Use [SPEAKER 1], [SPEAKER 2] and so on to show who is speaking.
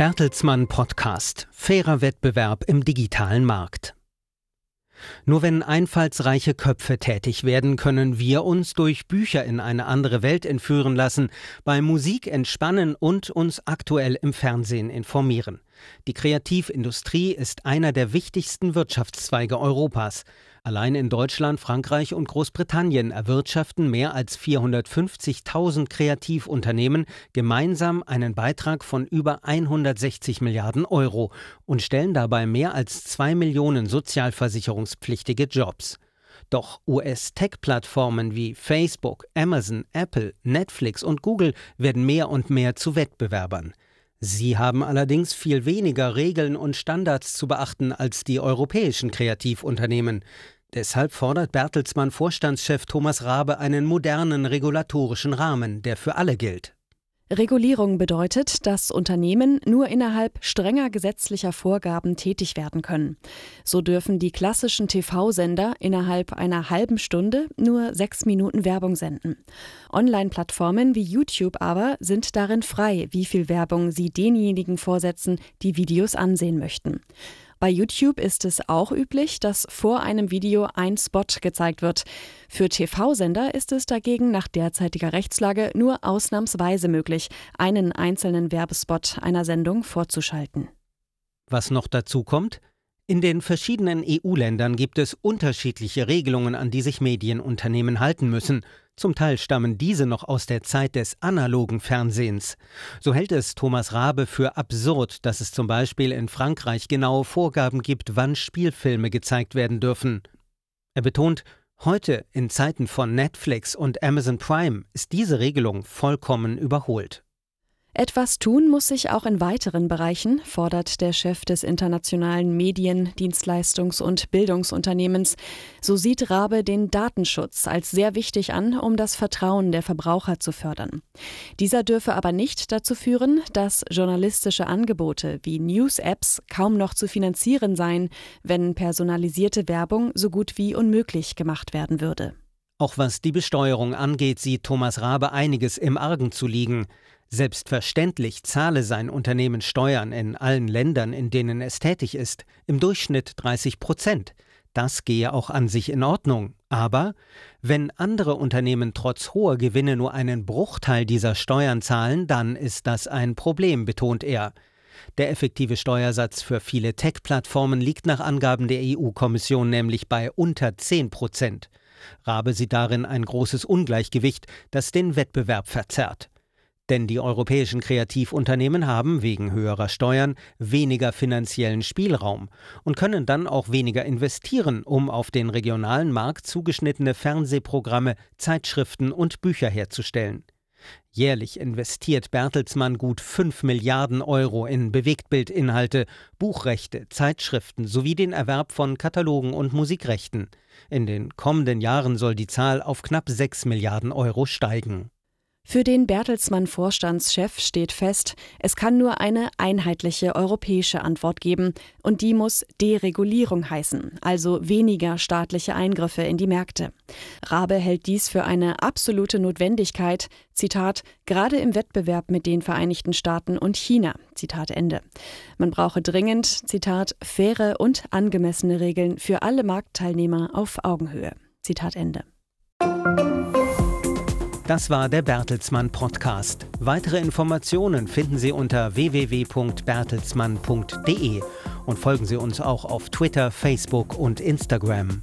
[SPEAKER 1] Bertelsmann Podcast. Fairer Wettbewerb im digitalen Markt. Nur wenn einfallsreiche Köpfe tätig werden, können wir uns durch Bücher in eine andere Welt entführen lassen, bei Musik entspannen und uns aktuell im Fernsehen informieren. Die Kreativindustrie ist einer der wichtigsten Wirtschaftszweige Europas. Allein in Deutschland, Frankreich und Großbritannien erwirtschaften mehr als 450.000 Kreativunternehmen gemeinsam einen Beitrag von über 160 Milliarden Euro und stellen dabei mehr als zwei Millionen sozialversicherungspflichtige Jobs. Doch US-Tech-Plattformen wie Facebook, Amazon, Apple, Netflix und Google werden mehr und mehr zu Wettbewerbern. Sie haben allerdings viel weniger Regeln und Standards zu beachten als die europäischen Kreativunternehmen. Deshalb fordert Bertelsmann Vorstandschef Thomas Rabe einen modernen regulatorischen Rahmen, der für alle gilt.
[SPEAKER 2] Regulierung bedeutet, dass Unternehmen nur innerhalb strenger gesetzlicher Vorgaben tätig werden können. So dürfen die klassischen TV-Sender innerhalb einer halben Stunde nur sechs Minuten Werbung senden. Online-Plattformen wie YouTube aber sind darin frei, wie viel Werbung sie denjenigen vorsetzen, die Videos ansehen möchten. Bei YouTube ist es auch üblich, dass vor einem Video ein Spot gezeigt wird. Für TV-Sender ist es dagegen nach derzeitiger Rechtslage nur ausnahmsweise möglich, einen einzelnen Werbespot einer Sendung vorzuschalten.
[SPEAKER 1] Was noch dazu kommt? In den verschiedenen EU-Ländern gibt es unterschiedliche Regelungen, an die sich Medienunternehmen halten müssen. Zum Teil stammen diese noch aus der Zeit des analogen Fernsehens. So hält es Thomas Rabe für absurd, dass es zum Beispiel in Frankreich genaue Vorgaben gibt, wann Spielfilme gezeigt werden dürfen. Er betont, heute, in Zeiten von Netflix und Amazon Prime, ist diese Regelung vollkommen überholt.
[SPEAKER 2] Etwas tun muss sich auch in weiteren Bereichen, fordert der Chef des internationalen Medien-, Dienstleistungs- und Bildungsunternehmens. So sieht Rabe den Datenschutz als sehr wichtig an, um das Vertrauen der Verbraucher zu fördern. Dieser dürfe aber nicht dazu führen, dass journalistische Angebote wie News-Apps kaum noch zu finanzieren seien, wenn personalisierte Werbung so gut wie unmöglich gemacht werden würde.
[SPEAKER 1] Auch was die Besteuerung angeht, sieht Thomas Rabe einiges im Argen zu liegen. Selbstverständlich zahle sein Unternehmen Steuern in allen Ländern, in denen es tätig ist, im Durchschnitt 30 Prozent. Das gehe auch an sich in Ordnung. Aber wenn andere Unternehmen trotz hoher Gewinne nur einen Bruchteil dieser Steuern zahlen, dann ist das ein Problem, betont er. Der effektive Steuersatz für viele Tech-Plattformen liegt nach Angaben der EU-Kommission nämlich bei unter 10 Prozent. Rabe sieht darin ein großes Ungleichgewicht, das den Wettbewerb verzerrt. Denn die europäischen Kreativunternehmen haben wegen höherer Steuern weniger finanziellen Spielraum und können dann auch weniger investieren, um auf den regionalen Markt zugeschnittene Fernsehprogramme, Zeitschriften und Bücher herzustellen. Jährlich investiert Bertelsmann gut 5 Milliarden Euro in Bewegtbildinhalte, Buchrechte, Zeitschriften sowie den Erwerb von Katalogen und Musikrechten. In den kommenden Jahren soll die Zahl auf knapp 6 Milliarden Euro steigen.
[SPEAKER 2] Für den Bertelsmann-Vorstandschef steht fest, es kann nur eine einheitliche europäische Antwort geben, und die muss Deregulierung heißen, also weniger staatliche Eingriffe in die Märkte. Rabe hält dies für eine absolute Notwendigkeit, Zitat, gerade im Wettbewerb mit den Vereinigten Staaten und China, Zitat Ende. Man brauche dringend, Zitat, faire und angemessene Regeln für alle Marktteilnehmer auf Augenhöhe, Zitat Ende.
[SPEAKER 1] Das war der Bertelsmann Podcast. Weitere Informationen finden Sie unter www.bertelsmann.de und folgen Sie uns auch auf Twitter, Facebook und Instagram.